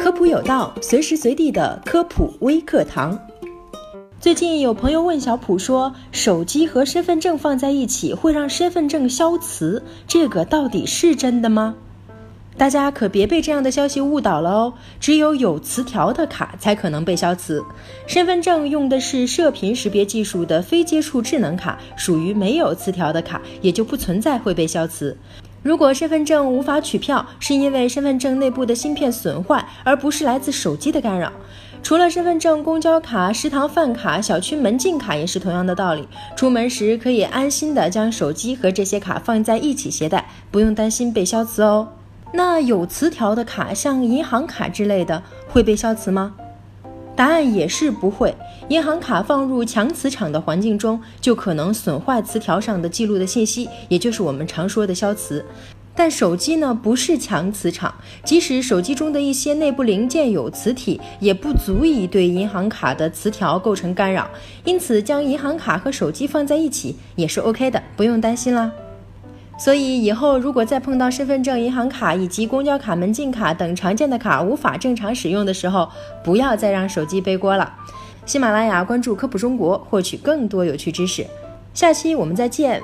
科普有道，随时随地的科普微课堂。最近有朋友问小普说，手机和身份证放在一起会让身份证消磁，这个到底是真的吗？大家可别被这样的消息误导了哦！只有有磁条的卡才可能被消磁。身份证用的是射频识别技术的非接触智能卡，属于没有磁条的卡，也就不存在会被消磁。如果身份证无法取票，是因为身份证内部的芯片损坏，而不是来自手机的干扰。除了身份证，公交卡、食堂饭卡、小区门禁卡也是同样的道理。出门时可以安心的将手机和这些卡放在一起携带，不用担心被消磁哦。那有磁条的卡，像银行卡之类的，会被消磁吗？答案也是不会。银行卡放入强磁场的环境中，就可能损坏磁条上的记录的信息，也就是我们常说的消磁。但手机呢，不是强磁场，即使手机中的一些内部零件有磁体，也不足以对银行卡的磁条构成干扰。因此，将银行卡和手机放在一起也是 OK 的，不用担心啦。所以以后如果再碰到身份证、银行卡以及公交卡、门禁卡等常见的卡无法正常使用的时候，不要再让手机背锅了。喜马拉雅关注科普中国，获取更多有趣知识。下期我们再见。